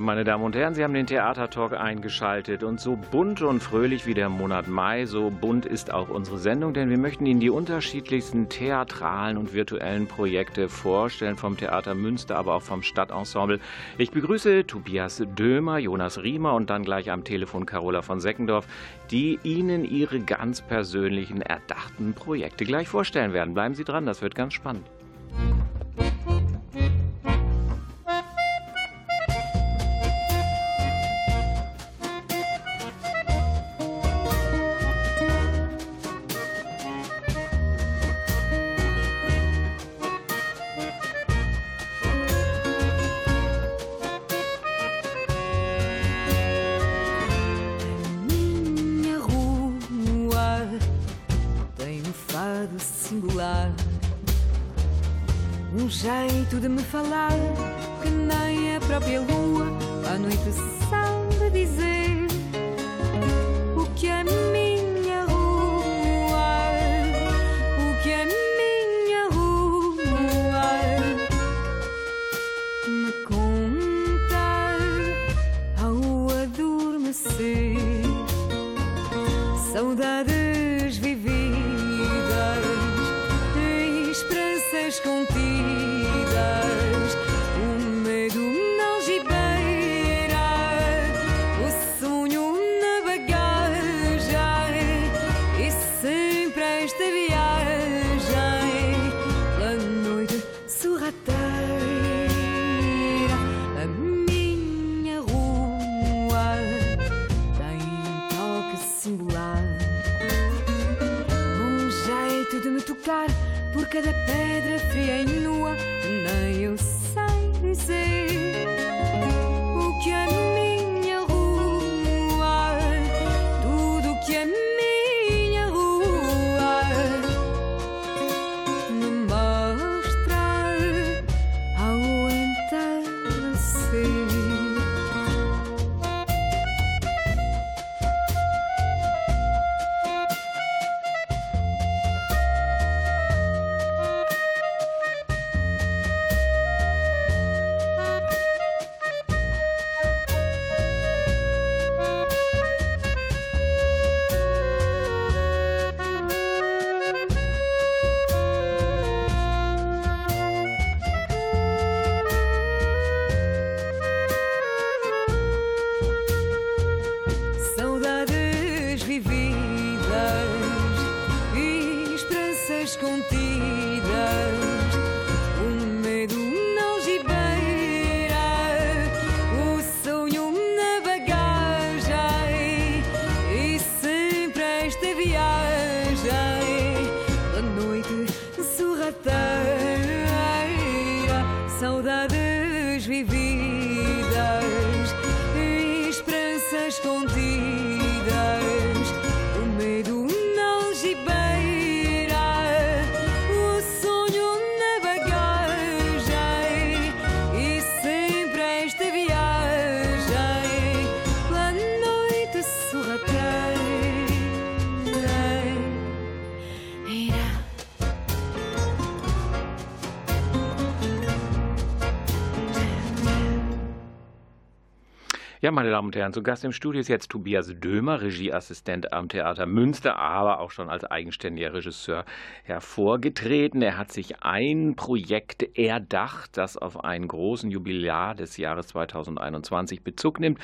Meine Damen und Herren. Sie haben den Theatertalk eingeschaltet. Und so bunt und fröhlich wie der Monat Mai, so bunt ist auch unsere Sendung, denn wir möchten Ihnen die unterschiedlichsten theatralen und virtuellen Projekte vorstellen, vom Theater Münster, aber auch vom Stadtensemble. Ich begrüße Tobias Dömer, Jonas Riemer und dann gleich am Telefon Carola von Seckendorf, die Ihnen ihre ganz persönlichen, erdachten Projekte gleich vorstellen werden. Bleiben Sie dran, das wird ganz spannend. de lua, a noite sai. contigo. Ja, meine Damen und Herren, zu Gast im Studio ist jetzt Tobias Dömer, Regieassistent am Theater Münster, aber auch schon als eigenständiger Regisseur hervorgetreten. Er hat sich ein Projekt erdacht, das auf einen großen Jubiläar des Jahres 2021 Bezug nimmt.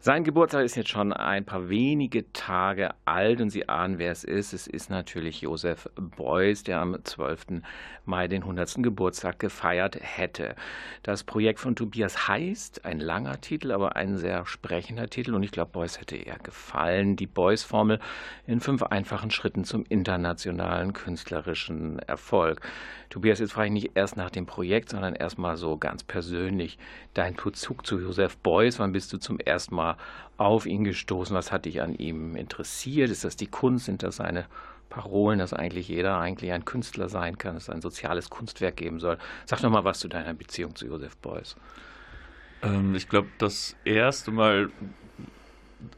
Sein Geburtstag ist jetzt schon ein paar wenige Tage alt und Sie ahnen, wer es ist. Es ist natürlich Josef Beuys, der am 12. Mai den 100. Geburtstag gefeiert hätte. Das Projekt von Tobias heißt, ein langer Titel, aber ein sehr versprechender Titel und ich glaube, Beuys hätte eher gefallen. Die Beuys-Formel in fünf einfachen Schritten zum internationalen künstlerischen Erfolg. Tobias, jetzt frage ich nicht erst nach dem Projekt, sondern erstmal so ganz persönlich dein Bezug zu Josef Beuys. Wann bist du zum ersten Mal auf ihn gestoßen? Was hat dich an ihm interessiert? Ist das die Kunst? Sind das seine Parolen, dass eigentlich jeder eigentlich ein Künstler sein kann, dass es ein soziales Kunstwerk geben soll. Sag doch mal was zu deiner Beziehung zu Josef Beuys. Ähm, ich glaube, das erste Mal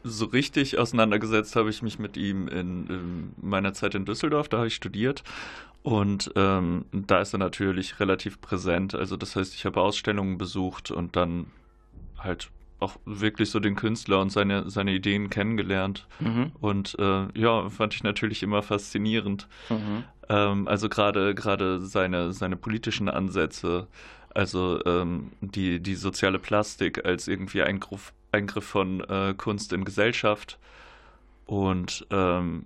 so richtig auseinandergesetzt habe ich mich mit ihm in, in meiner Zeit in Düsseldorf, da habe ich studiert. Und ähm, da ist er natürlich relativ präsent. Also das heißt, ich habe Ausstellungen besucht und dann halt auch wirklich so den Künstler und seine, seine Ideen kennengelernt. Mhm. Und äh, ja, fand ich natürlich immer faszinierend. Mhm. Ähm, also gerade gerade seine, seine politischen Ansätze, also ähm, die, die soziale Plastik als irgendwie Eingriff, Eingriff von äh, Kunst in Gesellschaft. Und ähm,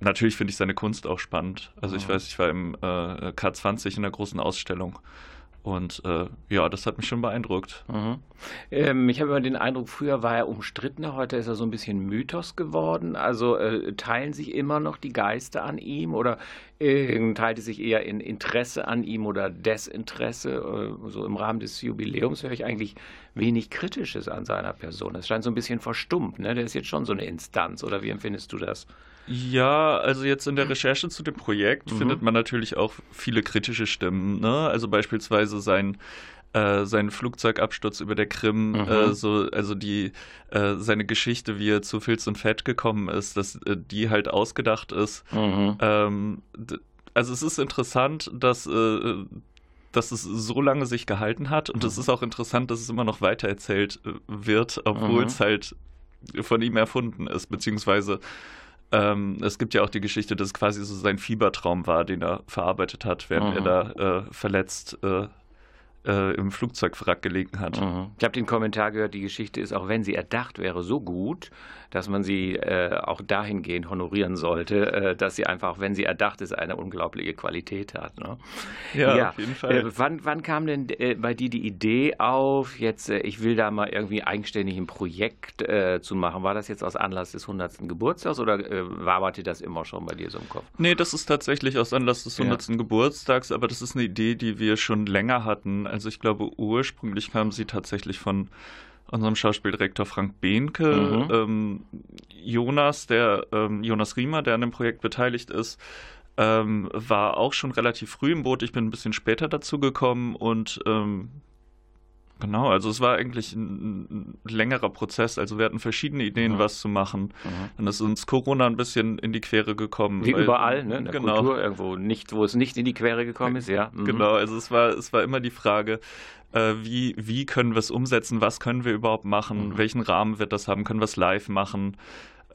natürlich finde ich seine Kunst auch spannend. Also ich mhm. weiß, ich war im äh, K20 in einer großen Ausstellung und äh, ja, das hat mich schon beeindruckt. Mhm. Ähm, ich habe immer den Eindruck, früher war er umstrittener, heute ist er so ein bisschen Mythos geworden. Also äh, teilen sich immer noch die Geister an ihm oder äh, teilt es sich eher in Interesse an ihm oder Desinteresse? Äh, so im Rahmen des Jubiläums höre ich eigentlich wenig Kritisches an seiner Person. Es scheint so ein bisschen verstummt. Ne? Der ist jetzt schon so eine Instanz oder wie empfindest du das? Ja, also jetzt in der Recherche zu dem Projekt mhm. findet man natürlich auch viele kritische Stimmen. Ne? Also beispielsweise sein äh, sein Flugzeugabsturz über der Krim, mhm. äh, so, also die äh, seine Geschichte, wie er zu Filz und Fett gekommen ist, dass äh, die halt ausgedacht ist. Mhm. Ähm, also es ist interessant, dass äh, dass es so lange sich gehalten hat und es mhm. ist auch interessant, dass es immer noch weitererzählt äh, wird, obwohl mhm. es halt von ihm erfunden ist, beziehungsweise ähm, es gibt ja auch die Geschichte, dass es quasi so sein Fiebertraum war, den er verarbeitet hat, während mhm. er da äh, verletzt äh, äh, im Flugzeugwrack gelegen hat. Mhm. Ich habe den Kommentar gehört, die Geschichte ist, auch wenn sie erdacht wäre, so gut, dass man sie äh, auch dahingehend honorieren sollte, äh, dass sie einfach, wenn sie erdacht ist, eine unglaubliche Qualität hat. Ne? Ja, ja, auf jeden Fall. Äh, wann, wann, kam denn äh, bei dir die Idee auf, jetzt, äh, ich will da mal irgendwie eigenständig ein Projekt zu machen? War das jetzt aus Anlass des 100. Geburtstags oder waberte das immer schon bei dir so im Kopf? Nee, das ist tatsächlich aus Anlass des 100. Ja. Geburtstags, aber das ist eine Idee, die wir schon länger hatten. Also ich glaube, ursprünglich kam sie tatsächlich von unserem Schauspieldirektor Frank Behnke. Mhm. Ähm, Jonas, der ähm, Jonas Riemer, der an dem Projekt beteiligt ist, ähm, war auch schon relativ früh im Boot. Ich bin ein bisschen später dazu gekommen und ähm, Genau, also es war eigentlich ein, ein, längerer Prozess. Also wir hatten verschiedene Ideen, mhm. was zu machen. Mhm. Dann ist uns Corona ein bisschen in die Quere gekommen. Wie weil, überall, ne? In der genau. Kultur irgendwo nicht, wo es nicht in die Quere gekommen ist, ja. Mhm. Genau, also es war, es war immer die Frage, äh, wie, wie können wir es umsetzen, was können wir überhaupt machen, mhm. welchen Rahmen wird das haben, können wir es live machen.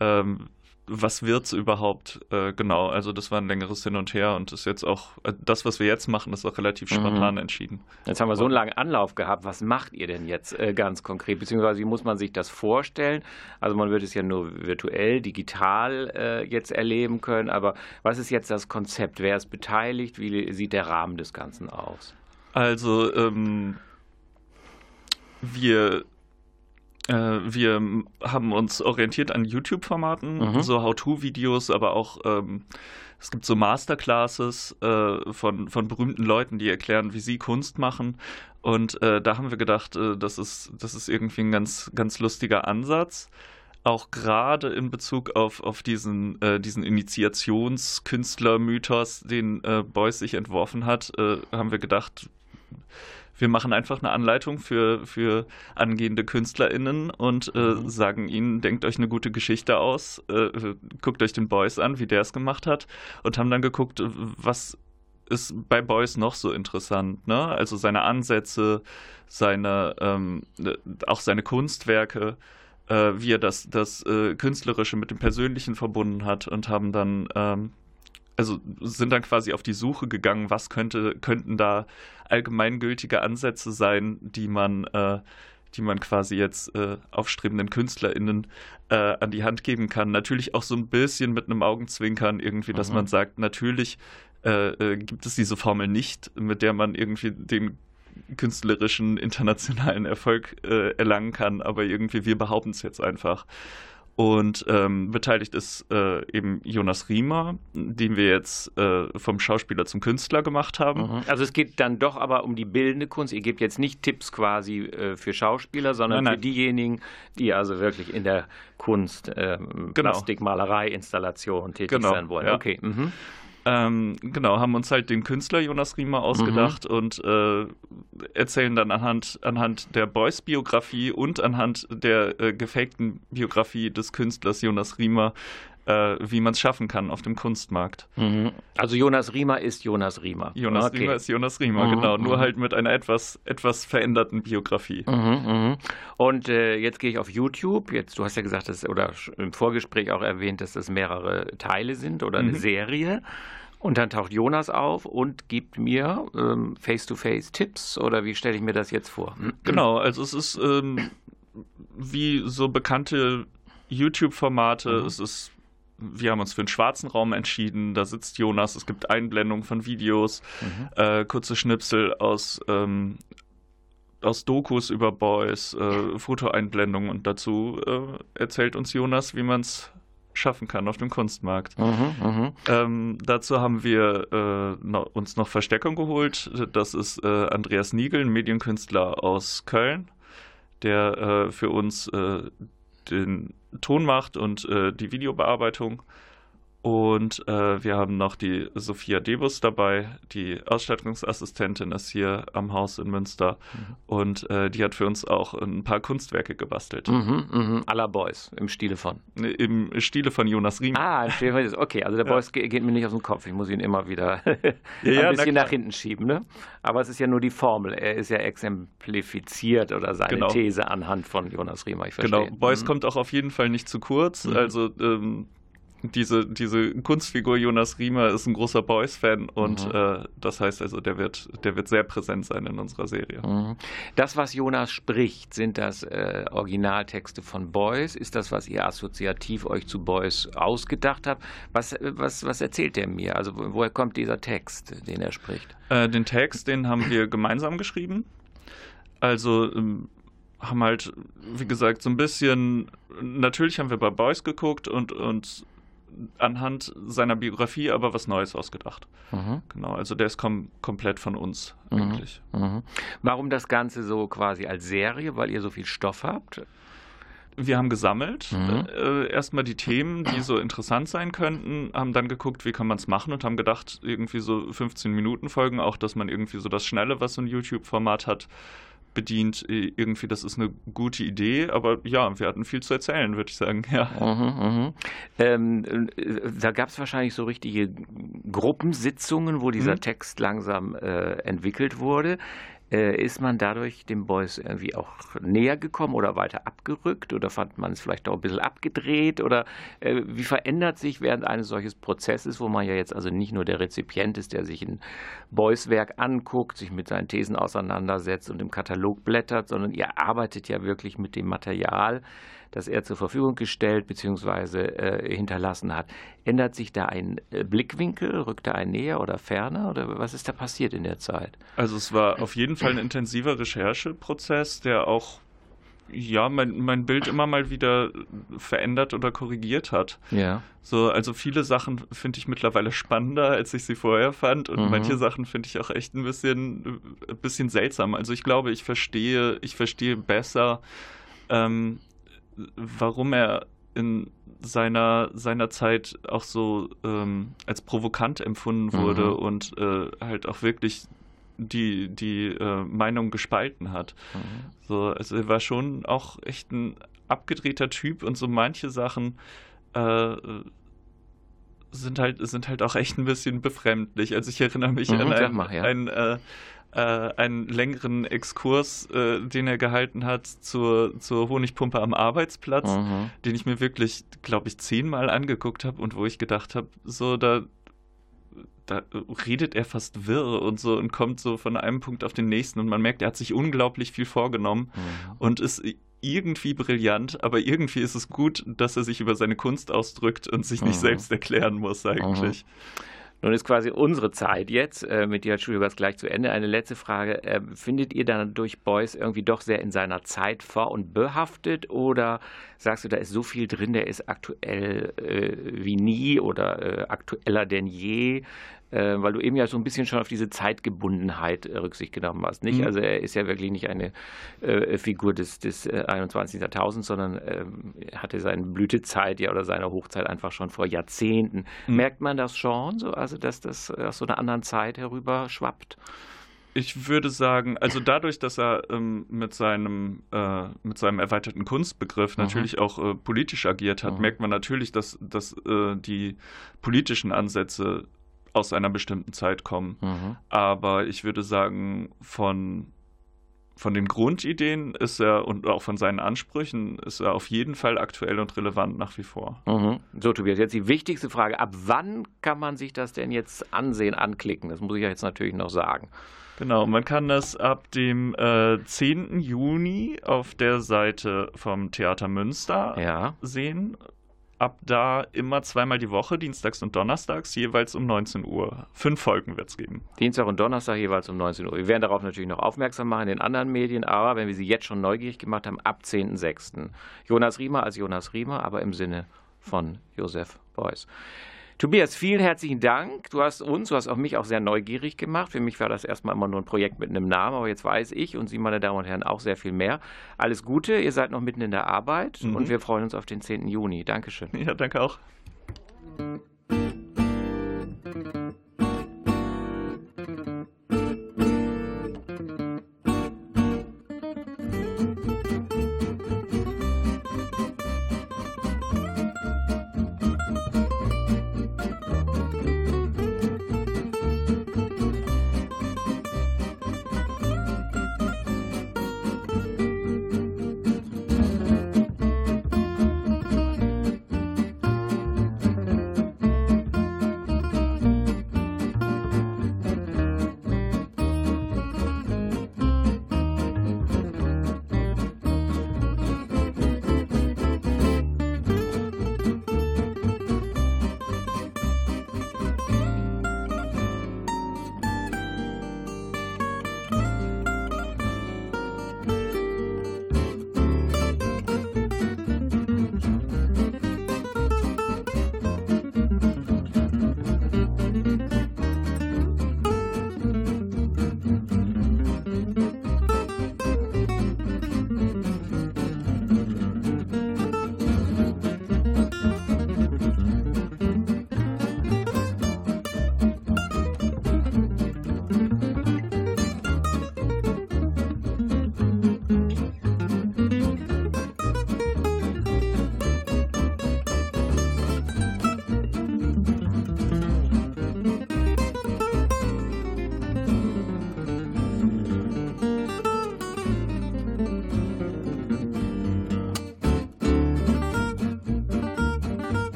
Ähm, was wird's überhaupt äh, genau? Also das war ein längeres Hin und Her und ist jetzt auch äh, das, was wir jetzt machen, ist auch relativ spontan mhm. entschieden. Jetzt haben wir so einen langen Anlauf gehabt. Was macht ihr denn jetzt äh, ganz konkret? Beziehungsweise wie muss man sich das vorstellen? Also man wird es ja nur virtuell, digital äh, jetzt erleben können. Aber was ist jetzt das Konzept? Wer ist beteiligt? Wie sieht der Rahmen des Ganzen aus? Also ähm, wir wir haben uns orientiert an YouTube-Formaten, mhm. so How-To-Videos, aber auch ähm, es gibt so Masterclasses äh, von, von berühmten Leuten, die erklären, wie sie Kunst machen. Und äh, da haben wir gedacht, äh, das, ist, das ist irgendwie ein ganz, ganz lustiger Ansatz. Auch gerade in Bezug auf, auf diesen, äh, diesen Initiationskünstler-Mythos, den äh, Beuys sich entworfen hat, haben wir gedacht, wir machen einfach eine Anleitung für, für angehende KünstlerInnen und äh, mhm. sagen ihnen, denkt euch eine gute Geschichte aus, äh, guckt euch den Boys an, wie der es gemacht hat und haben dann geguckt, was ist bei Boys noch so interessant, ne? Also seine Ansätze, seine, ähm, auch seine Kunstwerke, äh, wie er das, das äh, Künstlerische mit dem Persönlichen verbunden hat und haben dann ähm, also sind dann quasi auf die Suche gegangen, was könnte, könnten da allgemeingültige Ansätze sein, die man, äh, die man quasi jetzt äh, aufstrebenden KünstlerInnen äh, an die Hand geben kann. Natürlich auch so ein bisschen mit einem Augenzwinkern irgendwie, dass mhm. man sagt, natürlich äh, äh, gibt es diese Formel nicht, mit der man irgendwie den künstlerischen internationalen Erfolg äh, erlangen kann, aber irgendwie wir behaupten es jetzt einfach. Und ähm, beteiligt ist äh, eben Jonas Riemer, den wir jetzt äh, vom Schauspieler zum Künstler gemacht haben. Mhm. Also es geht dann doch aber um die bildende Kunst. Ihr gebt jetzt nicht Tipps quasi äh, für Schauspieler, sondern Nein, nein. für diejenigen, die also wirklich in der Kunst, ähm, Genau. Plastik, Malerei, Installation tätig Genau, sein wollen. ja. Okay. Mhm. Ähm, genau, haben uns halt den Künstler Jonas Riemer ausgedacht und äh, erzählen dann anhand, anhand der Beuys-Biografie und anhand der äh, gefakten Biografie des Künstlers Jonas Riemer, äh, wie man es schaffen kann auf dem Kunstmarkt. Mhm. Also Jonas Riemer ist Jonas Riemer. Jonas okay. Riemer ist Jonas Riemer, Mhm, genau, nur mhm. halt mit einer etwas, etwas veränderten Biografie. Mhm, mhm. Und äh, jetzt gehe ich auf YouTube. Jetzt, du hast ja gesagt, dass, oder im Vorgespräch auch erwähnt, dass das mehrere Teile sind oder eine. Serie. Und dann taucht Jonas auf und gibt mir ähm, Face-to-Face Tipps oder wie stelle ich mir das jetzt vor? Genau, also es ist ähm, wie so bekannte YouTube-Formate. Mhm. Es ist, wir haben uns für einen schwarzen Raum entschieden. Da sitzt Jonas. Es gibt Einblendungen von Videos, Mhm. äh, kurze Schnipsel aus ähm, aus Dokus über Boys, äh, Fotoeinblendungen und dazu äh, erzählt uns Jonas, wie man es schaffen kann auf dem Kunstmarkt. Mhm, mhm. Ähm, dazu haben wir äh, noch, uns noch Verstärkung geholt. Das ist äh, Andreas Niegel, ein Medienkünstler aus Köln, der äh, für uns äh, den Ton macht und äh, die Videobearbeitung. Und äh, wir haben noch die Sophia Debus dabei, die Ausstattungsassistentin ist hier am Haus in Münster. Und äh, die hat für uns auch ein paar Kunstwerke gebastelt. Mhm, mhm. À la Boys im Stile von. Im Stile von Jonas Riem. Ah, im Stile von. Okay, also der Ja. Boys ge- geht mir nicht aus dem Kopf. Ich muss ihn immer wieder Ja, ja, ein na bisschen klar. nach hinten schieben. Ne? Aber es ist ja nur die Formel. Er ist ja exemplifiziert oder seine Genau. These anhand von Jonas Riemer. Ich verstehe. Genau, Beuys Mhm. kommt auch auf jeden Fall nicht zu kurz. Mhm. Also ähm, diese, diese Kunstfigur Jonas Riemer ist ein großer Beuys-Fan und Mhm. äh, das heißt also, der wird, der wird sehr präsent sein in unserer Serie. Mhm. Das, was Jonas spricht, sind das äh, Originaltexte von Beuys? Ist das, was ihr assoziativ euch zu Beuys ausgedacht habt? Was, was, was erzählt er mir? Also wo- woher kommt dieser Text, den er spricht? Äh, den Text, den haben wir gemeinsam geschrieben. Also ähm, haben halt, wie gesagt, so ein bisschen, natürlich haben wir bei Beuys geguckt und, und anhand seiner Biografie aber was Neues ausgedacht. Mhm. Genau, also der ist kom komplett von uns Mhm. eigentlich. Mhm. Warum das Ganze so quasi als Serie? Weil ihr so viel Stoff habt? Wir haben gesammelt, Mhm. äh, erstmal die Themen, die so interessant sein könnten, haben dann geguckt, wie kann man es machen und haben gedacht, irgendwie so 15 Minuten Folgen, auch dass man irgendwie so das Schnelle, was so ein YouTube-Format hat, bedient. Äh, Irgendwie, das ist eine gute Idee, aber ja, wir hatten viel zu erzählen, würde ich sagen, ja. Mhm, mhm. Ähm, äh, da gab es wahrscheinlich so richtige Gruppensitzungen, wo dieser Mhm. Text langsam äh, entwickelt wurde. Äh, ist man dadurch dem Boys irgendwie auch näher gekommen oder weiter abgerückt? Oder fand man es vielleicht auch ein bisschen abgedreht? Oder äh, wie verändert sich während eines solches Prozesses, wo man ja jetzt also nicht nur der Rezipient ist, der sich ein Boys Werk anguckt, sich mit seinen Thesen auseinandersetzt und im Katalog blättert, sondern ihr arbeitet ja wirklich mit dem Material, das er zur Verfügung gestellt bzw. Äh, hinterlassen hat. Ändert sich da ein äh, Blickwinkel? Rückt da ein näher oder ferner? Oder was ist da passiert in der Zeit? Also es war auf jeden Fall ein intensiver Rechercheprozess, der auch ja, mein, mein Bild immer mal wieder verändert oder korrigiert hat. Ja. So, also viele Sachen finde ich mittlerweile spannender, als ich sie vorher fand. Und Mhm. manche Sachen finde ich auch echt ein bisschen, ein bisschen seltsam. Also ich glaube, ich verstehe, ich verstehe besser, ähm, warum er in seiner, seiner Zeit auch so ähm, als provokant empfunden wurde Mhm. und äh, halt auch wirklich die, die äh, Meinung gespalten hat. Mhm. So, also er war schon auch echt ein abgedrehter Typ und so manche Sachen äh, sind halt sind halt auch echt ein bisschen befremdlich. Also ich erinnere mich Mhm, an einen, mal, ja. einen, äh, äh, einen längeren Exkurs, äh, den er gehalten hat zur, zur Honigpumpe am Arbeitsplatz, Mhm. den ich mir wirklich, glaube ich, zehnmal angeguckt habe und wo ich gedacht habe, so da da redet er fast wirr und so und kommt so von einem Punkt auf den nächsten und man merkt, er hat sich unglaublich viel vorgenommen Mhm. und ist irgendwie brillant, aber irgendwie ist es gut, dass er sich über seine Kunst ausdrückt und sich nicht Mhm. selbst erklären muss eigentlich. Nun ist quasi unsere Zeit jetzt äh, mit Gerhard Schulbers gleich zu Ende. Eine letzte Frage. Äh, findet ihr dann durch Beuys irgendwie doch sehr in seiner Zeit vor- und behaftet oder sagst du, da ist so viel drin, der ist aktuell äh, wie nie oder äh, aktueller denn je? Äh, weil du eben ja so ein bisschen schon auf diese Zeitgebundenheit äh, Rücksicht genommen hast. Nicht? Mhm. Also er ist ja wirklich nicht eine äh, Figur des, des 21. Äh, Jahrtausends, sondern ähm, hatte seine Blütezeit ja oder seine Hochzeit einfach schon vor Jahrzehnten. Mhm. Merkt man das schon, so, also dass das aus so einer anderen Zeit herüber schwappt? Ich würde sagen, also dadurch, dass er ähm, mit, seinem, äh, mit seinem erweiterten Kunstbegriff mhm. natürlich auch äh, politisch agiert hat, mhm. merkt man natürlich, dass, dass äh, die politischen Ansätze aus einer bestimmten Zeit kommen. Mhm. Aber ich würde sagen, von, von den Grundideen ist er und auch von seinen Ansprüchen ist er auf jeden Fall aktuell und relevant nach wie vor. Mhm. So, Tobias, jetzt die wichtigste Frage. Ab wann kann man sich das denn jetzt ansehen, anklicken? Das muss ich ja jetzt natürlich noch sagen. Genau, man kann das ab dem äh, 10. Juni auf der Seite vom Theater Münster ja. sehen ab da immer zweimal die Woche, dienstags und donnerstags, jeweils um 19 Uhr. Fünf Folgen wird es geben. Dienstag und Donnerstag jeweils um 19 Uhr. Wir werden darauf natürlich noch aufmerksam machen in den anderen Medien, aber wenn wir sie jetzt schon neugierig gemacht haben, ab 10.06. Jonas Riemer als Jonas Riemer, aber im Sinne von Josef Beuys. Tobias, vielen herzlichen Dank. Du hast uns, du hast auch mich auch sehr neugierig gemacht. Für mich war das erstmal immer nur ein Projekt mit einem Namen, aber jetzt weiß ich und Sie, meine Damen und Herren, auch sehr viel mehr. Alles Gute, ihr seid noch mitten in der Arbeit mhm. und wir freuen uns auf den 10. Juni. Dankeschön. Ja, danke auch.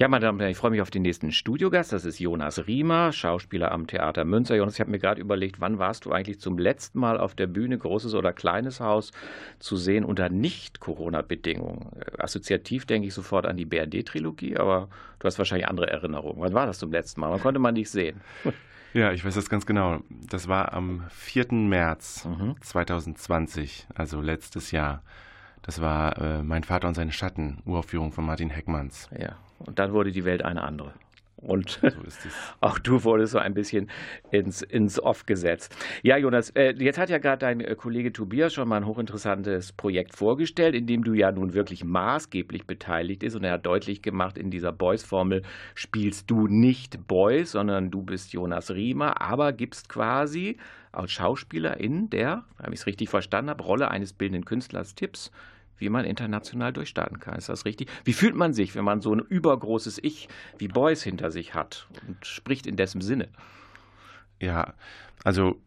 Ja, meine Damen und Herren, ich freue mich auf den nächsten Studiogast. Das ist Jonas Riemer, Schauspieler am Theater Münster. Jonas, ich habe mir gerade überlegt, wann warst du eigentlich zum letzten Mal auf der Bühne, großes oder kleines Haus, zu sehen unter Nicht-Corona-Bedingungen? Äh, assoziativ denke ich sofort an die BRD-Trilogie, aber du hast wahrscheinlich andere Erinnerungen. Wann war das zum letzten Mal? Wann konnte man dich sehen? Ja, ich weiß das ganz genau. Das war am 4. März mhm. 2020, also letztes Jahr. Das war äh, Mein Vater und seine Schatten, Uraufführung von Martin Heckmanns. Ja, und dann wurde die Welt eine andere. Und so auch du wurdest so ein bisschen ins, ins Off gesetzt. Ja, Jonas, äh, jetzt hat ja gerade dein äh, Kollege Tobias schon mal ein hochinteressantes Projekt vorgestellt, in dem du ja nun wirklich maßgeblich beteiligt bist. Und er hat deutlich gemacht, in dieser Boys-Formel spielst du nicht Boys, sondern du bist Jonas Riemer, aber gibst quasi als Schauspieler in der, wenn ich es richtig verstanden habe, Rolle eines bildenden Künstlers Tipps wie man international durchstarten kann. Ist das richtig? Wie fühlt man sich, wenn man so ein übergroßes Ich wie Beuys hinter sich hat und spricht in dessen Sinne? Ja, also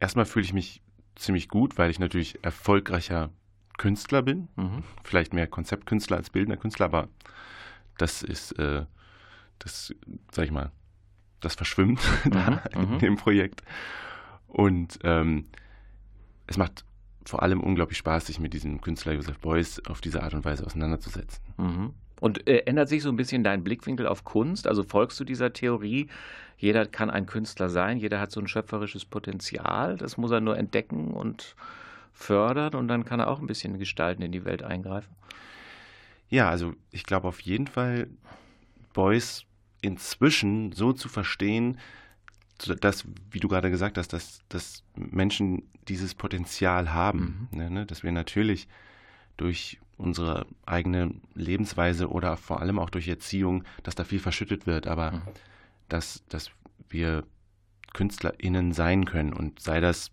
erstmal fühle ich mich ziemlich gut, weil ich natürlich erfolgreicher Künstler bin. Mhm. Vielleicht mehr Konzeptkünstler als bildender Künstler, aber das ist, äh, das, sag ich mal, das verschwimmt mhm. in mhm. dem Projekt. Und ähm, es macht vor allem unglaublich Spaß, sich mit diesem Künstler Josef Beuys auf diese Art und Weise auseinanderzusetzen. Mhm. Und äh, ändert sich so ein bisschen dein Blickwinkel auf Kunst? Also folgst du dieser Theorie, jeder kann ein Künstler sein, jeder hat so ein schöpferisches Potenzial, das muss er nur entdecken und fördern und dann kann er auch ein bisschen gestalten, in die Welt eingreifen? Ja, also ich glaube auf jeden Fall, Beuys inzwischen so zu verstehen, dass, wie du gerade gesagt hast, dass, dass Menschen dieses Potenzial haben, mhm. ne, ne, dass wir natürlich durch unsere eigene Lebensweise oder vor allem auch durch Erziehung, dass da viel verschüttet wird, aber mhm. dass, dass wir KünstlerInnen sein können und sei das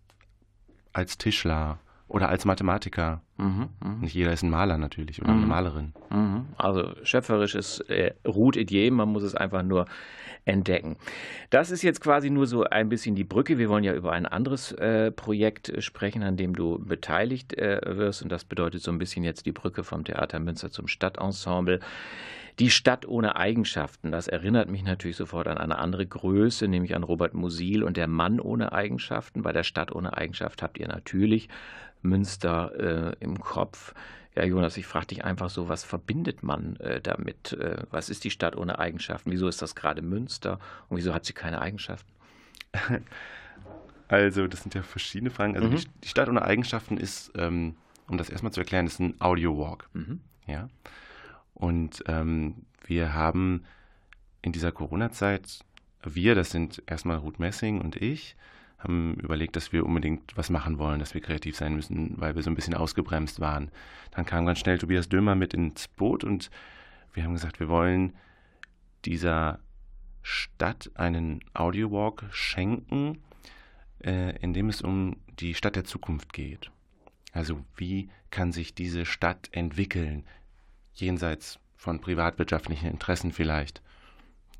als Tischler oder als Mathematiker. Mhm, mh. Nicht jeder ist ein Maler natürlich oder mhm. eine Malerin. Mhm. Also schöpferisch ist äh, ruht in jedem, man muss es einfach nur entdecken. Das ist jetzt quasi nur so ein bisschen die Brücke. Wir wollen ja über ein anderes äh, Projekt sprechen, an dem du beteiligt äh, wirst. Und das bedeutet so ein bisschen jetzt die Brücke vom Theater Münster zum Stadtensemble. Die Stadt ohne Eigenschaften, das erinnert mich natürlich sofort an eine andere Größe, nämlich an Robert Musil und der Mann ohne Eigenschaften. Bei der Stadt ohne Eigenschaft habt ihr natürlich Münster äh, im Kopf. Ja, Jonas, ich frage dich einfach so, was verbindet man äh, damit? Äh, was ist die Stadt ohne Eigenschaften? Wieso ist das gerade Münster und wieso hat sie keine Eigenschaften? Also, das sind ja verschiedene Fragen. Also, mhm. die, die, Stadt ohne Eigenschaften ist, ähm, um das erstmal zu erklären, ist ein Audio-Walk. Mhm. Ja. Und ähm, wir haben in dieser Corona-Zeit, wir, das sind erstmal Ruth Messing und ich, haben überlegt, dass wir unbedingt was machen wollen, dass wir kreativ sein müssen, weil wir so ein bisschen ausgebremst waren. Dann kam ganz schnell Tobias Dömer mit ins Boot und wir haben gesagt, wir wollen dieser Stadt einen Audiowalk schenken, äh, in dem es um die Stadt der Zukunft geht. Also wie kann sich diese Stadt entwickeln, jenseits von privatwirtschaftlichen Interessen vielleicht.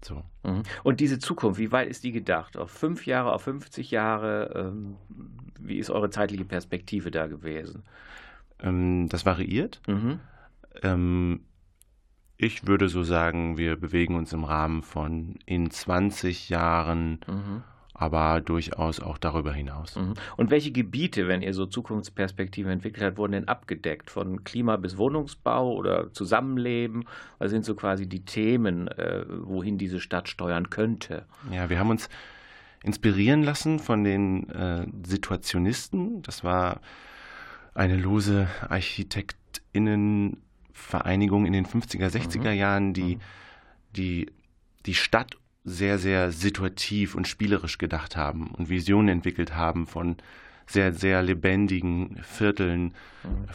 So. Mhm. Und diese Zukunft, wie weit ist die gedacht? Auf fünf Jahre, auf 50 Jahre? Ähm, wie ist eure zeitliche Perspektive da gewesen? Ähm, das variiert. Mhm. Ähm, ich würde so sagen, wir bewegen uns im Rahmen von in 20 Jahren mhm aber durchaus auch darüber hinaus. Mhm. Und welche Gebiete, wenn ihr so Zukunftsperspektiven entwickelt habt, wurden denn abgedeckt? Von Klima bis Wohnungsbau oder Zusammenleben? Was sind so quasi die Themen, äh, wohin diese Stadt steuern könnte? Ja, wir haben uns inspirieren lassen von den äh, Situationisten. Das war eine lose Architektinnenvereinigung in den 50er, 60er mhm. Jahren, die, mhm. die die Stadt sehr, sehr situativ und spielerisch gedacht haben und Visionen entwickelt haben von sehr, sehr lebendigen Vierteln.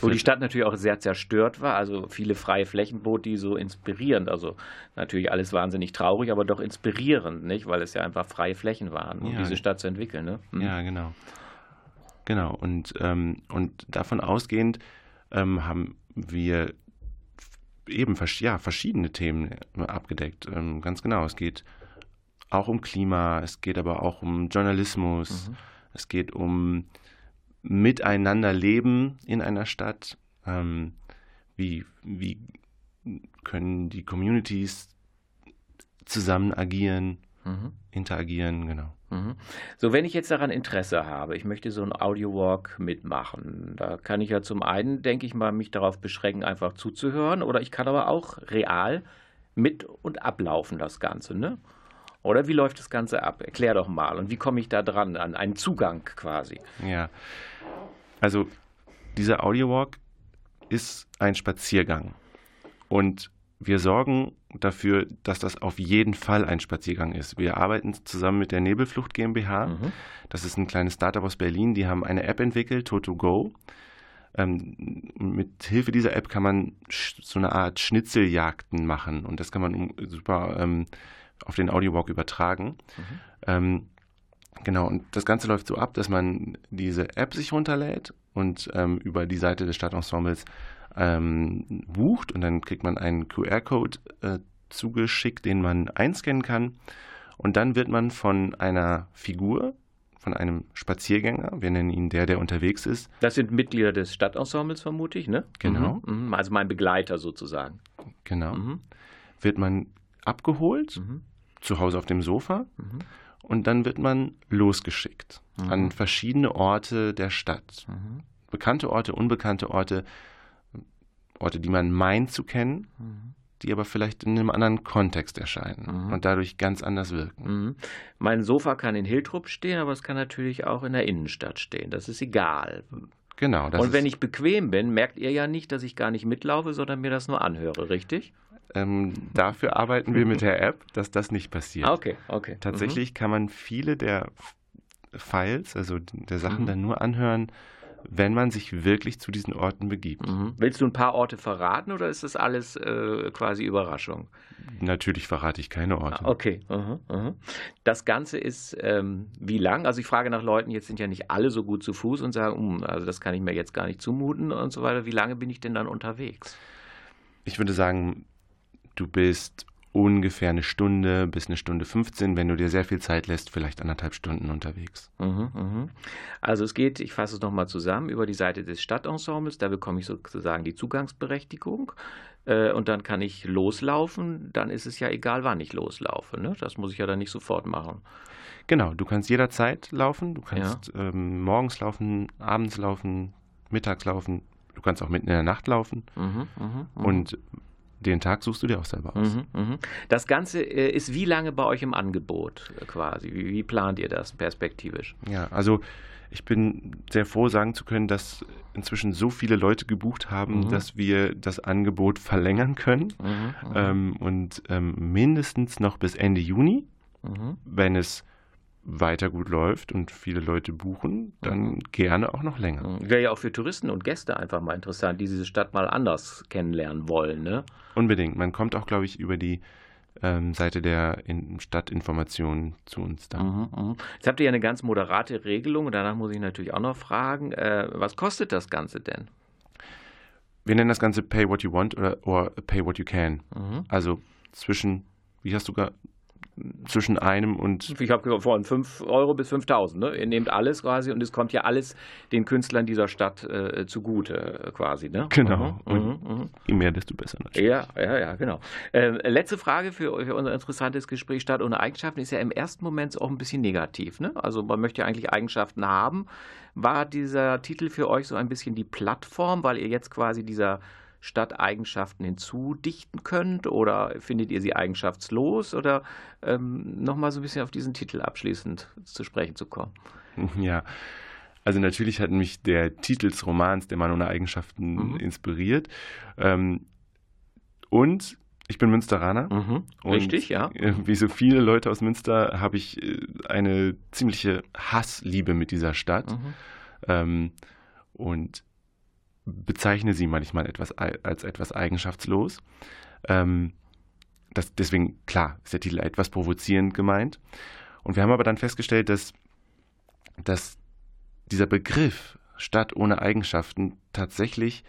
Wo die Stadt natürlich auch sehr zerstört war, also viele freie Flächen bot, die so inspirierend, also natürlich alles wahnsinnig traurig, aber doch inspirierend, nicht? Weil es ja einfach freie Flächen waren, um ja. diese Stadt zu entwickeln. Ne? Mhm. Ja, genau. Genau. Und, ähm, und davon ausgehend ähm, haben wir eben ja, verschiedene Themen abgedeckt. Ähm, ganz genau. Es geht auch um Klima, es geht aber auch um Journalismus, mhm. es geht um Miteinanderleben in einer Stadt. Ähm, wie, wie können die Communities zusammen agieren, mhm. interagieren, genau. Mhm. So, wenn ich jetzt daran Interesse habe, ich möchte so einen Audio-Walk mitmachen, da kann ich ja zum einen, denke ich mal, mich darauf beschränken, einfach zuzuhören, oder ich kann aber auch real mit und ablaufen das Ganze, ne? Oder wie läuft das Ganze ab? Erklär doch mal. Und wie komme ich da dran, an einen Zugang quasi? Ja, also dieser Audio-Walk ist ein Spaziergang. Und wir sorgen dafür, dass das auf jeden Fall ein Spaziergang ist. Wir arbeiten zusammen mit der Nebelflucht GmbH. Mhm. Das ist ein kleines Startup aus Berlin. Die haben eine App entwickelt, TotoGo. Ähm, mit Hilfe dieser App kann man so eine Art Schnitzeljagden machen und das kann man super ähm, auf den Audiowalk übertragen. Mhm. Ähm, genau, und das Ganze läuft so ab, dass man diese App sich runterlädt und ähm, über die Seite des Stadtensembles ähm, bucht und dann kriegt man einen QR-Code äh, zugeschickt, den man einscannen kann. Und dann wird man von einer Figur, von einem Spaziergänger, wir nennen ihn der, der unterwegs ist. Das sind Mitglieder des Stadtensembles, vermute ich, ne? Genau. Mhm. mhm. Also mein Begleiter sozusagen. Genau. Mhm. Wird man abgeholt, mhm. zu Hause auf dem Sofa, mhm. und dann wird man losgeschickt mhm. an verschiedene Orte der Stadt. Bekannte Orte, unbekannte Orte, Orte, die man meint zu kennen, mhm. die aber vielleicht in einem anderen Kontext erscheinen mhm. und dadurch ganz anders wirken. Mhm. Mein Sofa kann in Hiltrup stehen, aber es kann natürlich auch in der Innenstadt stehen. Das ist egal. Genau. und wenn ich bequem bin, merkt ihr ja nicht, dass ich gar nicht mitlaufe, sondern mir das nur anhöre, richtig? Ähm, dafür arbeiten wir mit der App, dass das nicht passiert. Okay, okay. Tatsächlich mhm. kann man viele der Files, also der Sachen mhm. dann nur anhören, wenn man sich wirklich zu diesen Orten begibt. Mhm. Willst du ein paar Orte verraten oder ist das alles äh, quasi Überraschung? Natürlich verrate ich keine Orte. Ah, okay. Uh -huh, Das Ganze ist ähm, wie lang? Also ich frage nach Leuten, jetzt sind ja nicht alle so gut zu Fuß und sagen, um, also das kann ich mir jetzt gar nicht zumuten und so weiter. Wie lange bin ich denn dann unterwegs? Ich würde sagen, du bist ungefähr eine Stunde bis eine Stunde 15, wenn du dir sehr viel Zeit lässt, vielleicht anderthalb Stunden unterwegs. Mhm, mh. Also es geht, ich fasse es nochmal zusammen, über die Seite des Stadtensembles, da bekomme ich sozusagen die Zugangsberechtigung äh, und dann kann ich loslaufen, dann ist es ja egal, wann ich loslaufe. Ne? Das muss ich ja dann nicht sofort machen. Genau, du kannst jederzeit laufen, du kannst ja. ähm, morgens laufen, abends laufen, mittags laufen, du kannst auch mitten in der Nacht laufen. Mhm, mh, mh. Und den Tag suchst du dir auch selber aus. Mhm, mh. Das Ganze äh, ist wie lange bei euch im Angebot äh, quasi? Wie, wie, plant ihr das perspektivisch? Ja, also ich bin sehr froh, sagen zu können, dass inzwischen so viele Leute gebucht haben, mhm. dass wir das Angebot verlängern können. Mhm, mhm. ähm, und ähm, mindestens noch bis Ende Juni, mhm. wenn es weiter gut läuft und viele Leute buchen, dann mhm. gerne auch noch länger. Mhm. Wäre ja auch für Touristen und Gäste einfach mal interessant, die diese Stadt mal anders kennenlernen wollen, ne? Unbedingt. Man kommt auch, glaube ich, über die ähm, Seite der in Stadtinformation zu uns dann. Mhm, mh. Jetzt habt ihr ja eine ganz moderate Regelung und danach muss ich natürlich auch noch fragen, äh, was kostet das Ganze denn? Wir nennen das Ganze Pay What You Want oder, oder Pay What You Can. Mhm. Also zwischen, wie hast du zwischen einem und. Ich habe von 5 Euro bis 5000. Ne? Ihr nehmt alles quasi und es kommt ja alles den Künstlern dieser Stadt äh, zugute äh, quasi. Ne? Genau. Mhm, mhm, mhm. je mehr, desto besser natürlich. Ja, ja, ja, genau. Äh, letzte Frage für, für, unser interessantes Gespräch. Stadt ohne Eigenschaften ist ja im ersten Moment auch ein bisschen negativ. Ne? Also man möchte ja eigentlich Eigenschaften haben. War dieser Titel für euch so ein bisschen die Plattform, weil ihr jetzt quasi dieser Stadteigenschaften hinzudichten könnt oder findet ihr sie eigenschaftslos oder ähm, nochmal so ein bisschen auf diesen Titel abschließend zu sprechen zu kommen? Ja, also natürlich hat mich der Titel des Romans Der Mann ohne Eigenschaften mhm. inspiriert ähm, und ich bin Münsteraner. Mhm, richtig, ja. Wie so viele Leute aus Münster habe ich äh, eine ziemliche Hassliebe mit dieser Stadt. Mhm. Ähm, und bezeichne sie manchmal etwas, als etwas eigenschaftslos. Ähm, das, deswegen, klar, ist der Titel etwas provozierend gemeint. Und wir haben aber dann festgestellt, dass, dass dieser Begriff Stadt ohne Eigenschaften tatsächlich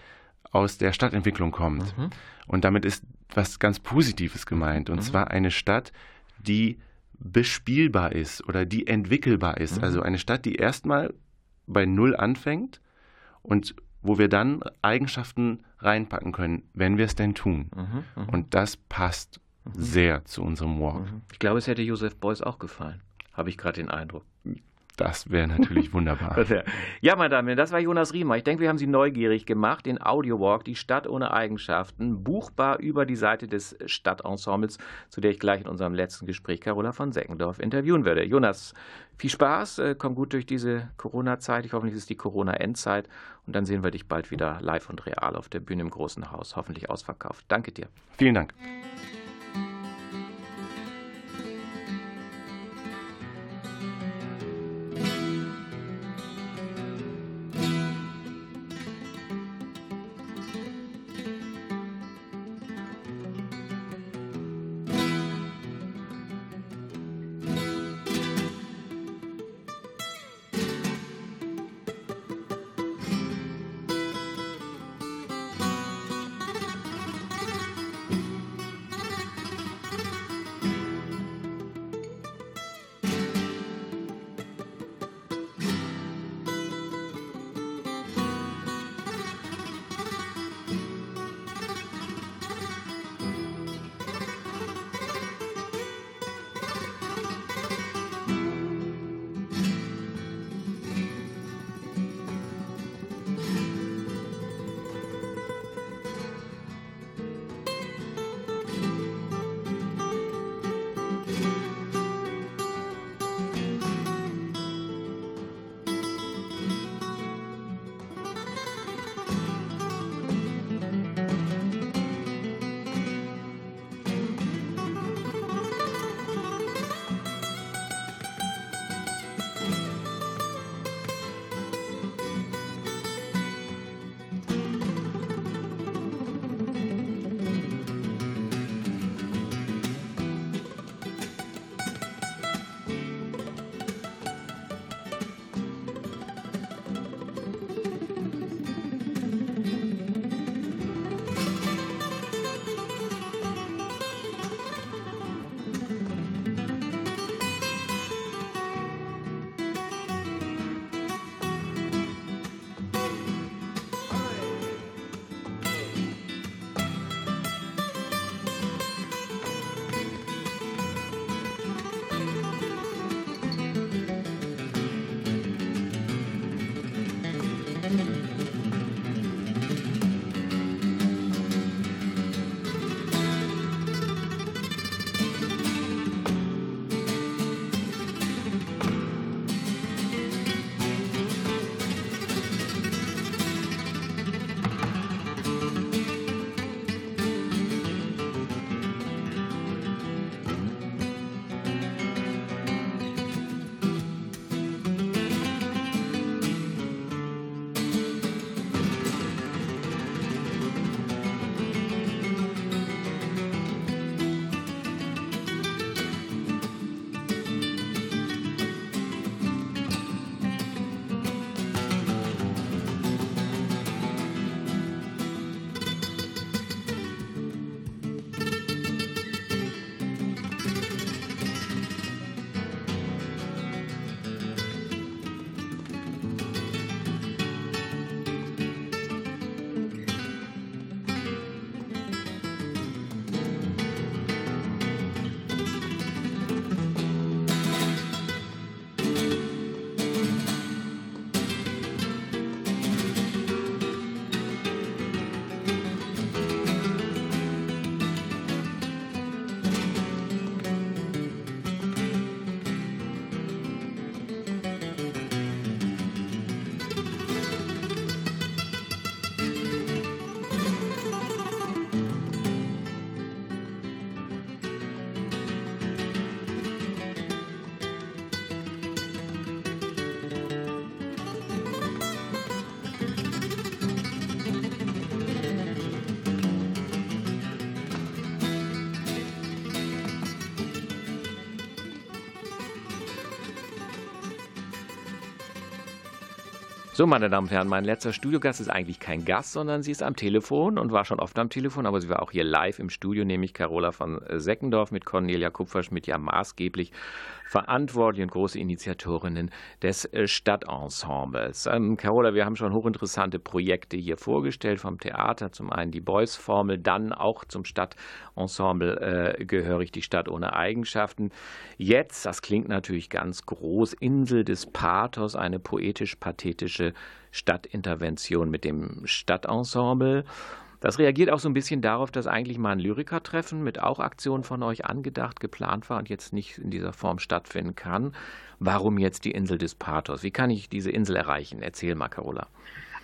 aus der Stadtentwicklung kommt. Mhm. Und damit ist was ganz Positives gemeint. Und mhm. zwar eine Stadt, die bespielbar ist oder die entwickelbar ist. Mhm. Also eine Stadt, die erstmal bei Null anfängt und wo wir dann Eigenschaften reinpacken können, wenn wir es denn tun. Mhm, mh. Und das passt sehr zu unserem Walk. Mhm. Ich glaube, es hätte Josef Beuys auch gefallen. Habe ich gerade den Eindruck. Das wäre natürlich wunderbar. ja, meine Damen, das war Jonas Riemer. Ich denke, wir haben Sie neugierig gemacht. Den Audiowalk, die Stadt ohne Eigenschaften, buchbar über die Seite des Stadtensembles, zu der ich gleich in unserem letzten Gespräch Carola von Seckendorf interviewen werde. Jonas, viel Spaß, äh, komm gut durch diese Corona-Zeit. Ich hoffe, es ist die Corona-Endzeit. Und dann sehen wir dich bald wieder live und real auf der Bühne im Großen Haus, hoffentlich ausverkauft. Danke dir. Vielen Dank. So, meine Damen und Herren, mein letzter Studiogast ist eigentlich kein Gast, sondern sie ist am Telefon und war schon oft am Telefon, aber sie war auch hier live im Studio, nämlich Carola von Seckendorf mit Cornelia Kupferschmidt, ja maßgeblich verantwortlich und große Initiatorinnen des äh, Stadtensembles. Ähm, Carola, wir haben schon hochinteressante Projekte hier vorgestellt vom Theater. Zum einen die Beuys-Formel, dann auch zum Stadtensemble äh, gehörig die Stadt ohne Eigenschaften. Jetzt, das klingt natürlich ganz groß, Insel des Pathos, eine poetisch-pathetische Stadtintervention mit dem Stadtensemble. Das reagiert auch so ein bisschen darauf, dass eigentlich mal ein Lyrikertreffen mit auch Aktionen von euch angedacht, geplant war und jetzt nicht in dieser Form stattfinden kann. Warum jetzt die Insel des Pathos? Wie kann ich diese Insel erreichen? Erzähl mal, Carola.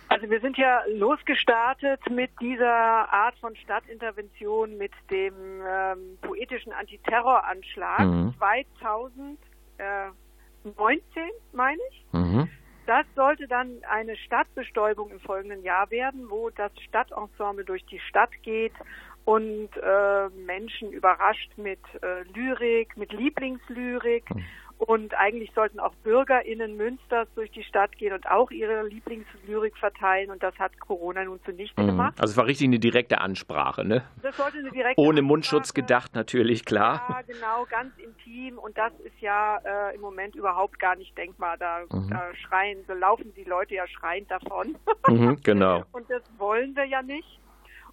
Also wir sind ja losgestartet mit dieser Art von Stadtintervention, mit dem ähm, poetischen Antiterroranschlag mhm. 2019, meine ich. Mhm. Das sollte dann eine Stadtbestäubung im folgenden Jahr werden, wo das Stadtensemble durch die Stadt geht und äh, Menschen überrascht mit äh, Lyrik, mit Lieblingslyrik. Mhm. Und eigentlich sollten auch BürgerInnen Münsters durch die Stadt gehen und auch ihre Lieblingslyrik verteilen. Und das hat Corona nun zunichte mhm. gemacht. Also es war richtig eine direkte Ansprache, ne? Das sollte eine direkte Ohne Ansprache. Mundschutz gedacht, natürlich, klar. Ja, genau, ganz intim. Und das ist ja äh, im Moment überhaupt gar nicht denkbar. Da, mhm. da schreien, so laufen die Leute ja schreiend davon. Mhm, genau. und das wollen wir ja nicht.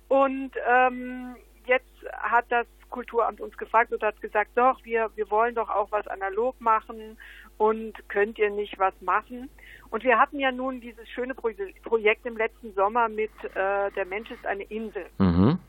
Und ähm, jetzt hat das Kulturamt uns gefragt und hat gesagt, doch, wir, wir wollen doch auch was analog machen und könnt ihr nicht was machen? Und wir hatten ja nun dieses schöne Pro Projekt im letzten Sommer mit äh, Der Mensch ist eine Insel. Mhm.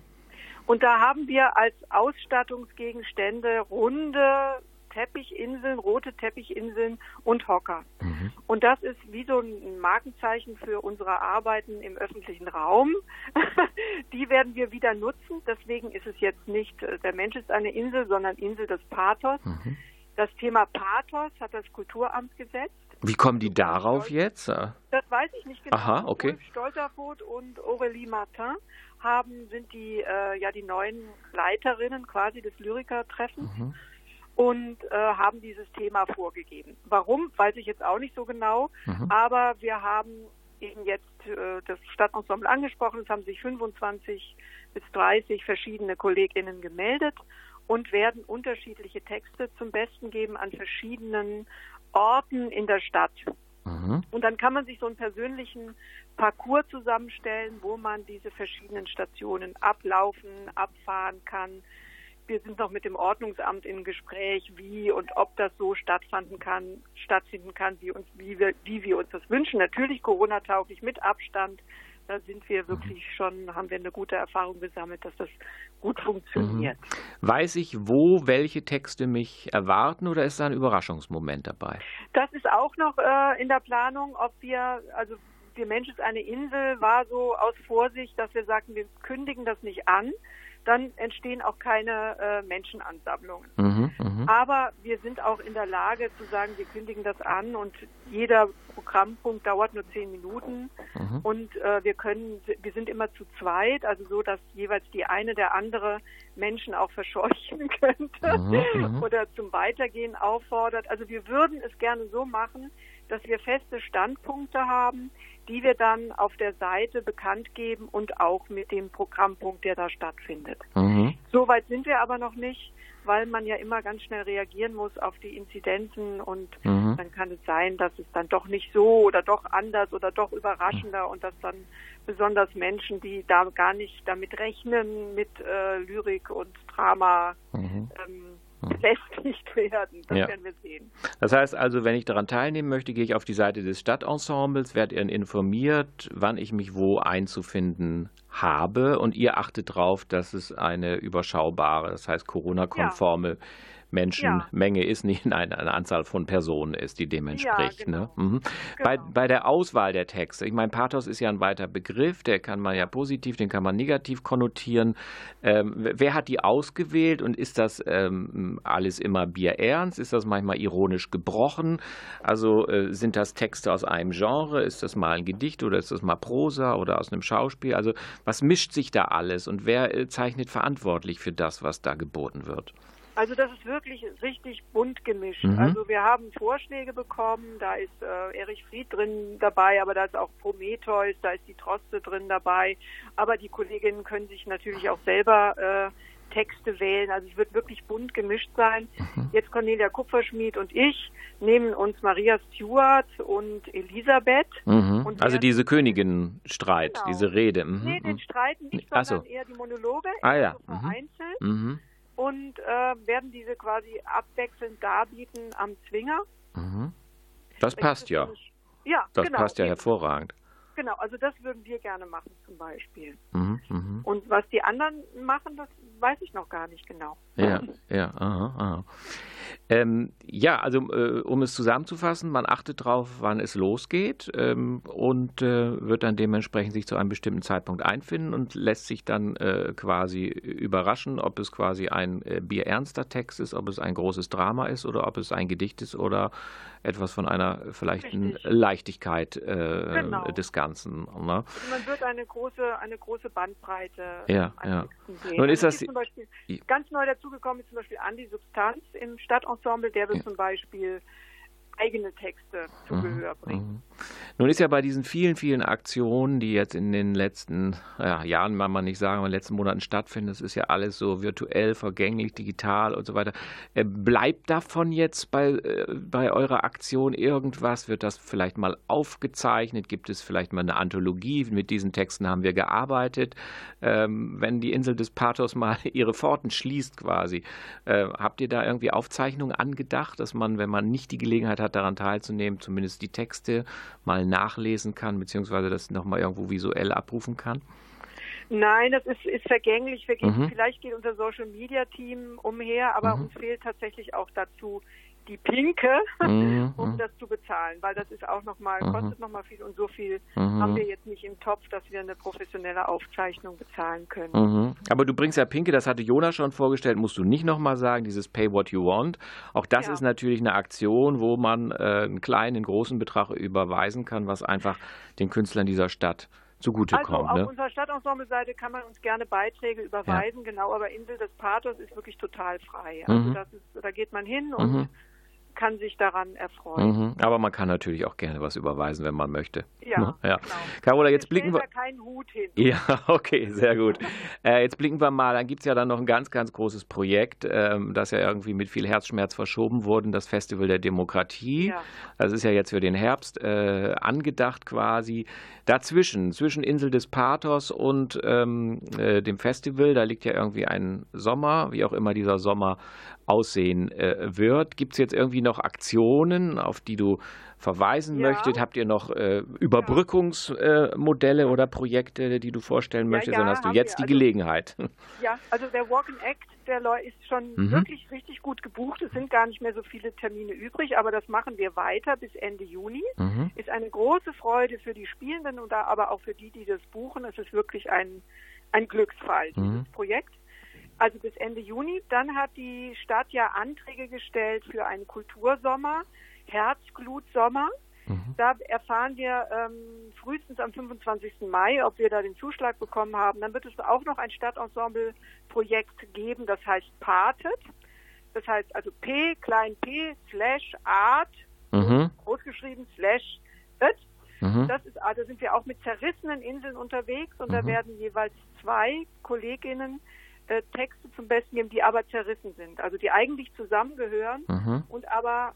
Und da haben wir als Ausstattungsgegenstände runde Teppichinseln, rote Teppichinseln und Hocker. Mhm. Und das ist wie so ein Markenzeichen für unsere Arbeiten im öffentlichen Raum. Die werden wir wieder nutzen. Deswegen ist es jetzt nicht, äh, der Mensch ist eine Insel, sondern Insel des Pathos. Mhm. Das Thema Pathos hat das Kulturamt gesetzt. Wie kommen die darauf jetzt? Das weiß ich nicht genau. Aha, okay. Ulf Stolterfoth und Aurélie Martin haben, sind die, äh, ja, die neuen Leiterinnen quasi des Lyrikertreffens. Mhm und äh, haben dieses Thema vorgegeben. Warum, weiß ich jetzt auch nicht so genau, mhm. aber wir haben eben jetzt äh, das Stadtensemble angesprochen, es haben sich 25 bis 30 verschiedene KollegInnen gemeldet und werden unterschiedliche Texte zum Besten geben an verschiedenen Orten in der Stadt. Mhm. Und dann kann man sich so einen persönlichen Parcours zusammenstellen, wo man diese verschiedenen Stationen ablaufen, abfahren kann, wir sind noch mit dem Ordnungsamt im Gespräch, wie und ob das so stattfinden kann, stattfinden kann, wie uns, wie wir, wie wir uns das wünschen. Natürlich Corona-tauglich mit Abstand. Da sind wir wirklich schon, haben wir eine gute Erfahrung gesammelt, dass das gut funktioniert. Mhm. Weiß ich, wo welche Texte mich erwarten oder ist da ein Überraschungsmoment dabei? Das ist auch noch äh, in der Planung, ob wir, also der Mensch ist eine Insel, war so aus Vorsicht, dass wir sagten, wir kündigen das nicht an dann entstehen auch keine äh, Menschenansammlungen. Mhm, mh. Aber wir sind auch in der Lage zu sagen, wir kündigen das an und jeder Programmpunkt dauert nur zehn Minuten mhm. und äh, wir können, wir sind immer zu zweit, also so, dass jeweils die eine der andere Menschen auch verscheuchen könnte mhm, mhm, oder zum Weitergehen auffordert. Also wir würden es gerne so machen, dass wir feste Standpunkte haben, die wir dann auf der Seite bekannt geben und auch mit dem Programmpunkt, der da stattfindet. Mhm. Soweit sind wir aber noch nicht, weil man ja immer ganz schnell reagieren muss auf die Inzidenzen und mhm. dann kann es sein, dass es dann doch nicht so oder doch anders oder doch überraschender und dass dann besonders Menschen, die da gar nicht damit rechnen, mit äh, Lyrik und Drama, mhm. ähm, befestigt werden. Das ja. werden wir sehen. Das heißt also, wenn ich daran teilnehmen möchte, gehe ich auf die Seite des Stadtensembles, werde informiert, wann ich mich wo einzufinden habe und ihr achtet darauf, dass es eine überschaubare, das heißt Corona-konforme ja. Menschenmenge ja. ist, nicht eine, eine, Anzahl von Personen ist, die dem entspricht. Ja, genau. ne? mhm. genau. bei, bei der Auswahl der Texte, ich meine, Pathos ist ja ein weiter Begriff, der kann man ja positiv, den kann man negativ konnotieren. Ähm, wer hat die ausgewählt und ist das ähm, alles immer bierernst? Ist das manchmal ironisch gebrochen? Also äh, sind das Texte aus einem Genre? Ist das mal ein Gedicht oder ist das mal Prosa oder aus einem Schauspiel? Also was mischt sich da alles und wer äh, zeichnet verantwortlich für das, was da geboten wird? Also das ist wirklich richtig bunt gemischt. Mhm. Also wir haben Vorschläge bekommen, da ist äh, Erich Fried drin dabei, aber da ist auch Prometheus, da ist die Troste drin dabei. Aber die Kolleginnen können sich natürlich auch selber äh, Texte wählen. Also es wird wirklich bunt gemischt sein. Mhm. Jetzt Cornelia Kupferschmidt und ich nehmen uns Maria Stewart und Elisabeth. Mhm. Und Also diese Königinnenstreit, Genau. diese Rede. Mhm. Nee, den mhm. Streiten nicht, sondern so. eher die Monologe, Ah, ja. so Mhm. vereinzelt. Und äh, werden diese quasi abwechselnd darbieten am Zwinger. Mhm. Das Da passt es ja. nämlich- Ja, Das genau. passt ja eben. hervorragend. Genau, also das würden wir gerne machen zum Beispiel. Mhm. Mhm. Und was die anderen machen, das weiß ich noch gar nicht genau. Ja, ja, aha, aha. Ähm, ja, also äh, um es zusammenzufassen, man achtet drauf, wann es losgeht ähm, und äh, wird dann dementsprechend sich zu einem bestimmten Zeitpunkt einfinden und lässt sich dann äh, quasi überraschen, ob es quasi ein äh, bierernster Text ist, ob es ein großes Drama ist oder ob es ein Gedicht ist oder etwas von einer vielleicht. Leichtigkeit äh, Genau. des Ganzen. Ne? Also man wird eine große, eine große Bandbreite Ja, an ja. Nun ist Also das- zum Beispiel ganz neu dazugekommen ist zum Beispiel Andi Substanz im Stadtensemble, der wird Ja. zum Beispiel eigene Texte zu Gehör bringen. Mhm. Nun ist ja bei diesen vielen, vielen Aktionen, die jetzt in den letzten ja, Jahren, kann man nicht sagen, aber in den letzten Monaten stattfinden, das ist ja alles so virtuell, vergänglich, digital und so weiter. Äh, Bleibt davon jetzt bei, äh, bei eurer Aktion irgendwas? Wird das vielleicht mal aufgezeichnet? Gibt es vielleicht mal eine Anthologie? Mit diesen Texten haben wir gearbeitet. Ähm, wenn die Insel des Pathos mal ihre Pforten schließt quasi, äh, habt ihr da irgendwie Aufzeichnungen angedacht, dass man, wenn man nicht die Gelegenheit hat, daran teilzunehmen, zumindest die Texte mal nachlesen kann, beziehungsweise das nochmal irgendwo visuell abrufen kann? Nein, das ist, ist vergänglich. Gehen, Mhm. Vielleicht geht unser Social Media Team umher, aber Mhm. uns fehlt tatsächlich auch dazu die Pinke, Mhm, um mhm. das zu bezahlen, weil das ist auch nochmal, Mhm. kostet nochmal viel und so viel Mhm. haben wir jetzt nicht im Topf, dass wir eine professionelle Aufzeichnung bezahlen können. Mhm. Aber du bringst ja Pinke, das hatte Jonas schon vorgestellt, musst du nicht nochmal sagen, dieses Pay What You Want. Auch das Ja. ist natürlich eine Aktion, wo man äh, einen kleinen, einen großen Betrag überweisen kann, was einfach den Künstlern dieser Stadt Also zugutekommt. auf ne? unserer Stadtensemble-Seite kann man uns gerne Beiträge überweisen, genau, aber Insel des Pathos ist wirklich total frei. Also Mhm. das ist, da geht man hin und Mhm. Kann sich daran erfreuen. Mhm. Aber man kann natürlich auch gerne was überweisen, wenn man möchte. Ja, Ne? ja. genau. Carola, jetzt wir blicken wir. da keinen Hut hin. Ja, okay, sehr gut. Äh, jetzt blicken wir mal, dann gibt es ja dann noch ein ganz, ganz großes Projekt, ähm, das ja irgendwie mit viel Herzschmerz verschoben wurde, das Festival der Demokratie. Ja. Das ist ja jetzt für den Herbst äh, angedacht quasi. Dazwischen, zwischen Insel des Pathos und ähm, äh, dem Festival, da liegt ja irgendwie ein Sommer, wie auch immer dieser Sommer aussehen äh, wird. Gibt es jetzt irgendwie noch Aktionen, auf die du verweisen Ja. möchtest? Habt ihr noch äh, Überbrückungsmodelle oder Projekte, die du vorstellen Ja, möchtest? ja, Dann hast du jetzt wir. die Also- Gelegenheit. Ja, also der Walk and Act, der ist schon Mhm. wirklich richtig gut gebucht. Es sind gar nicht mehr so viele Termine übrig, aber das machen wir weiter bis Ende Juni. Mhm. Ist eine große Freude für die Spielenden und da aber auch für die, die das buchen. Es ist wirklich ein, ein Glücksfall, dieses Mhm. Projekt. Also bis Ende Juni. Dann hat die Stadt ja Anträge gestellt für einen Kultursommer, Herzglutsommer. Mhm. Da erfahren wir ähm, frühestens am 25. Mai, ob wir da den Zuschlag bekommen haben. Dann wird es auch noch ein Stadtensemble-Projekt geben, das heißt Patet. Das heißt also P, klein p, slash art, Mhm. großgeschrieben, slash it. Mhm. Das ist, da sind wir auch mit zerrissenen Inseln unterwegs und da Mhm. werden jeweils zwei Kolleginnen äh, Texte zum Besten geben, die aber zerrissen sind. Also die eigentlich zusammengehören Mhm. und aber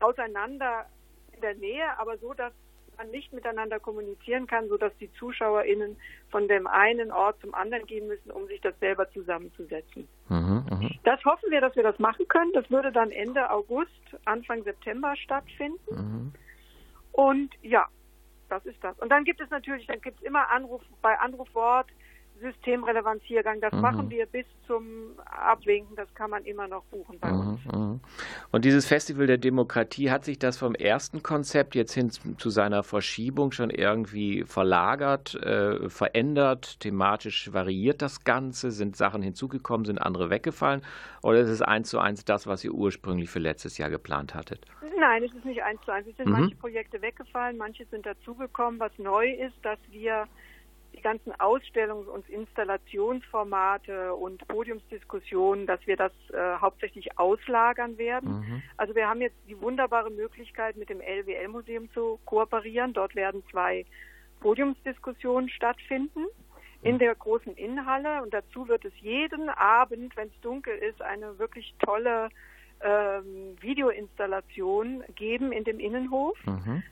auseinander in der Nähe, aber so, dass man nicht miteinander kommunizieren kann, so dass die ZuschauerInnen von dem einen Ort zum anderen gehen müssen, um sich das selber zusammenzusetzen. Mhm. Mhm. Das hoffen wir, dass wir das machen können. Das würde dann Ende August, Anfang September stattfinden. Mhm. Und ja, das ist das. Und dann gibt es natürlich, dann gibt es immer Anruf bei Anrufwort, Systemrelevanziergang. Das Mhm. machen wir bis zum Abwinken. Das kann man immer noch buchen bei uns. Mhm, mhm. Und dieses Festival der Demokratie, hat sich das vom ersten Konzept jetzt hin zu seiner Verschiebung schon irgendwie verlagert, äh, verändert, thematisch variiert das Ganze? Sind Sachen hinzugekommen, sind andere weggefallen? Oder ist es eins zu eins das, was ihr ursprünglich für letztes Jahr geplant hattet? Nein, es ist nicht eins zu eins. Es sind Mhm. manche Projekte weggefallen, manche sind dazugekommen. Was neu ist, dass wir ganzen Ausstellungs- und Installationsformate und Podiumsdiskussionen, dass wir das äh, hauptsächlich auslagern werden. Mhm. Also wir haben jetzt die wunderbare Möglichkeit, mit dem LWL-Museum zu kooperieren. Dort werden zwei Podiumsdiskussionen stattfinden in der großen Innenhalle und dazu wird es jeden Abend, wenn es dunkel ist, eine wirklich tolle ähm, Videoinstallation geben in dem Innenhof. Mhm.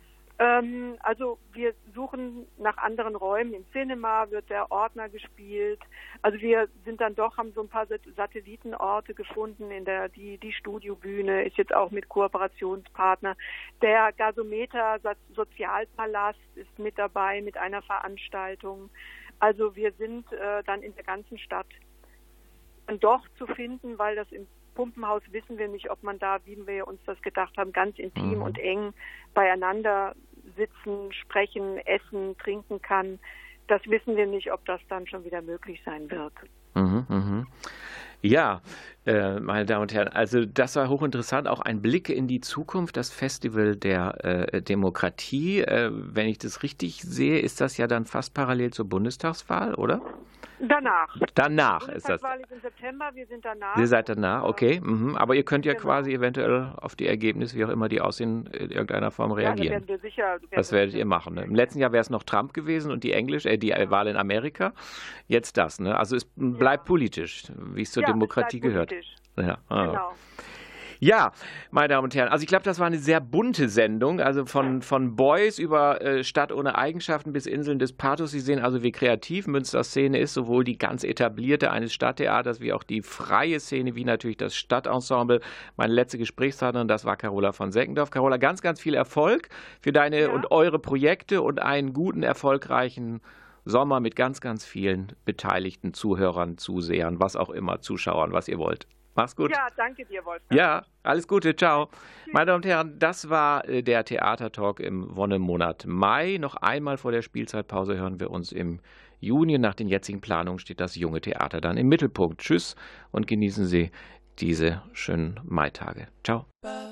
Ähm, also wir suchen nach anderen Räumen. Im Cinema wird der Ordner gespielt. Also wir sind dann doch, haben so ein paar Satellitenorte gefunden. In der die die Studiobühne ist jetzt auch mit Kooperationspartner. Der Gasometer Sozialpalast ist mit dabei mit einer Veranstaltung. Also wir sind äh, dann in der ganzen Stadt dann doch zu finden, weil das im Pumpenhaus wissen wir nicht, ob man da, wie wir uns das gedacht haben, ganz intim mhm. und eng beieinander sitzen, sprechen, essen, trinken kann. Das wissen wir nicht, ob das dann schon wieder möglich sein wird. Mhm, mh. Ja, äh, meine Damen und Herren, also das war hochinteressant, auch ein Blick in die Zukunft, das Festival der äh, Demokratie. Äh, wenn ich das richtig sehe, ist das ja dann fast parallel zur Bundestagswahl, oder? Danach. Danach ist das. im September, wir sind danach. Ihr seid danach, okay. Mhm. Aber ihr könnt ja genau. quasi eventuell auf die Ergebnisse, wie auch immer die aussehen, in irgendeiner Form reagieren. Ja, werden wir sicher, das werdet ihr machen. Ne? Im letzten Jahr wäre es noch Trump gewesen und die Englisch, äh, die ja. Wahl in Amerika. Jetzt das, ne? Also es bleibt ja. politisch, wie es zur Demokratie gehört. Ja. Ah. Genau. Ja, meine Damen und Herren, also ich glaube, das war eine sehr bunte Sendung, also von, von Boys über äh, Stadt ohne Eigenschaften bis Inseln des Pathos. Sie sehen also, wie kreativ Münster Szene ist, sowohl die ganz etablierte eines Stadttheaters wie auch die freie Szene, wie natürlich das Stadtensemble. Meine letzte Gesprächspartnerin, das war Carola von Seckendorf. Carola, ganz, ganz viel Erfolg für deine ja. und eure Projekte und einen guten, erfolgreichen Sommer mit ganz, ganz vielen beteiligten Zuhörern, Zusehern, was auch immer, Zuschauern, was ihr wollt. Mach's gut. Ja, danke dir, Wolfgang. Ja, alles Gute, ciao. Tschüss. Meine Damen und Herren, das war äh, der Theatertalk im Wonnemonat Mai. Noch einmal vor der Spielzeitpause hören wir uns im Juni. Nach den jetzigen Planungen steht das junge Theater dann im Mittelpunkt. Tschüss und genießen Sie diese schönen Maitage. Ciao. Ba,